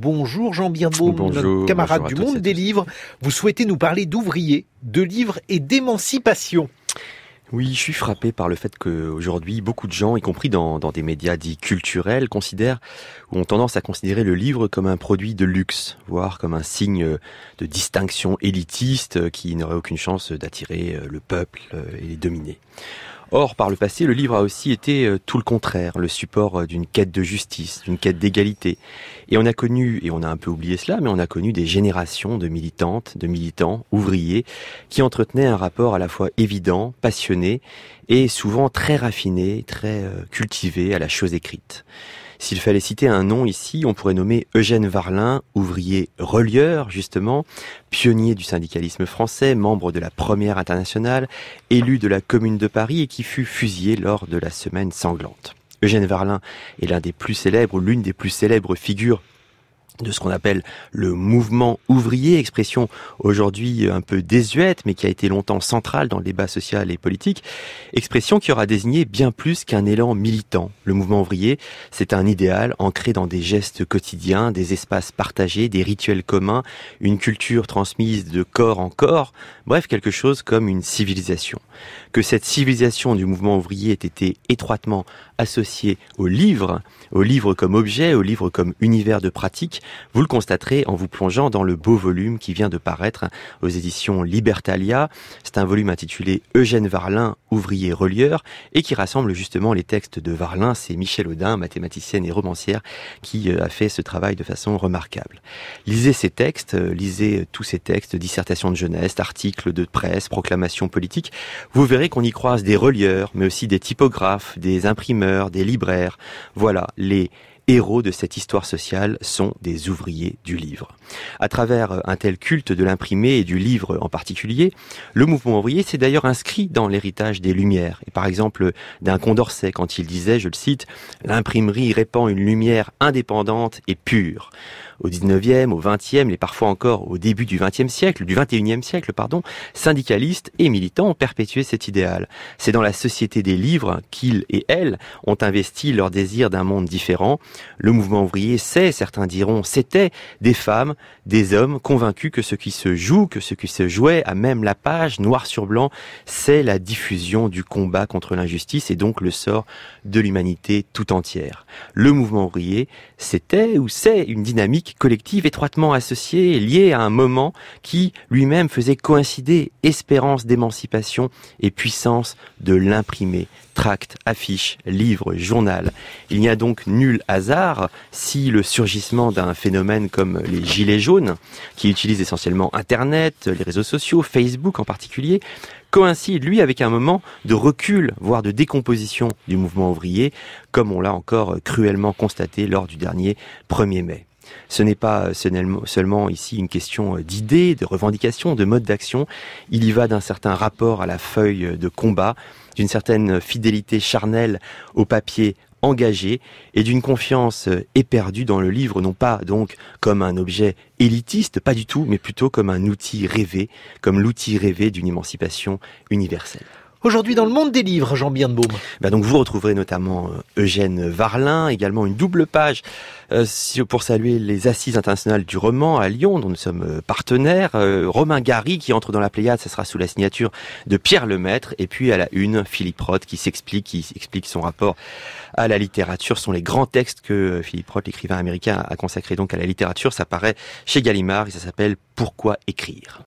Bonjour Jean Birnbaum, notre camarade du monde des livres. Vous souhaitez nous parler d'ouvriers, de livres et d'émancipation. Oui, je suis frappé par le fait qu'aujourd'hui, beaucoup de gens, y compris dans, des médias dits culturels, considèrent ou ont tendance à considérer le livre comme un produit de luxe, voire comme un signe de distinction élitiste qui n'aurait aucune chance d'attirer le peuple et les dominer. Or, par le passé, le livre a aussi été euh, tout le contraire, le support euh, d'une quête de justice, d'une quête d'égalité. Et on a connu, et on a un peu oublié cela, mais on a connu des générations de militantes, de militants, ouvriers, qui entretenaient un rapport à la fois évident, passionné, et souvent très raffiné, très euh, cultivé à la chose écrite. S'il fallait citer un nom ici, on pourrait nommer Eugène Varlin, ouvrier relieur justement, pionnier du syndicalisme français, membre de la première internationale, élu de la commune de Paris et qui fut fusillé lors de la semaine sanglante. Eugène Varlin est l'un des plus célèbres, l'une des plus célèbres figures de ce qu'on appelle le mouvement ouvrier, expression aujourd'hui un peu désuète, mais qui a été longtemps centrale dans le débat social et politique, expression qui aura désigné bien plus qu'un élan militant. Le mouvement ouvrier, c'est un idéal ancré dans des gestes quotidiens, des espaces partagés, des rituels communs, une culture transmise de corps en corps, bref, quelque chose comme une civilisation. Que cette civilisation du mouvement ouvrier ait été étroitement associée au livre, au livre comme objet, au livre comme univers de pratique, vous le constaterez en vous plongeant dans le beau volume qui vient de paraître aux éditions Libertalia. C'est un volume intitulé Eugène Varlin, ouvrier relieur, et qui rassemble justement les textes de Varlin. C'est Michel Audin, mathématicienne et romancière, qui euh, a fait ce travail de façon remarquable. Lisez ces textes, euh, lisez tous ces textes, dissertations de jeunesse, articles de presse, proclamations politiques. Vous verrez qu'on y croise des relieurs, mais aussi des typographes, des imprimeurs, des libraires. Voilà, les héros de cette histoire sociale sont des ouvriers du livre. À travers un tel culte de l'imprimé et du livre en particulier, le mouvement ouvrier s'est d'ailleurs inscrit dans l'héritage des Lumières, et par exemple d'un Condorcet quand il disait, je le cite, l'imprimerie répand une lumière indépendante et pure au 19e, au 20e, et parfois encore au début du 20e siècle, du 21e siècle, pardon, syndicalistes et militants ont perpétué cet idéal. C'est dans la société des livres qu'ils et elles ont investi leur désir d'un monde différent. Le mouvement ouvrier, c'est, certains diront, c'était des femmes, des hommes convaincus que ce qui se joue, que ce qui se jouait à même la page, noir sur blanc, c'est la diffusion du combat contre l'injustice et donc le sort de l'humanité tout entière. Le mouvement ouvrier, c'était ou c'est une dynamique collective étroitement associée liée à un moment qui lui-même faisait coïncider espérance d'émancipation et puissance de l'imprimé. Tract, affiche, livre, journal. Il n'y a donc nul hasard si le surgissement d'un phénomène comme les gilets jaunes, qui utilisent essentiellement Internet, les réseaux sociaux, Facebook en particulier, coïncide, lui, avec un moment de recul, voire de décomposition du mouvement ouvrier, comme on l'a encore cruellement constaté lors du dernier 1er mai. Ce n'est pas seulement ici une question d'idées, de revendications, de mode d'action. Il y va d'un certain rapport à la feuille de combat, d'une certaine fidélité charnelle au papier engagé et d'une confiance éperdue dans le livre, non pas donc comme un objet élitiste, pas du tout, mais plutôt comme un outil rêvé, comme l'outil rêvé d'une émancipation universelle. Aujourd'hui dans le monde des livres, Jean Birnbaum. Bah donc vous retrouverez notamment euh, Eugène Varlin, également une double page euh, pour saluer les assises internationales du roman à Lyon, dont nous sommes euh, partenaires. Romain Gary qui entre dans la Pléiade, ça sera sous la signature de Pierre Lemaître. Et puis à la une, Philippe Roth qui s'explique, qui explique son rapport à la littérature. Ce sont les grands textes que Philippe Roth, l'écrivain américain, a consacré donc à la littérature. Ça paraît chez Gallimard et ça s'appelle Pourquoi écrire?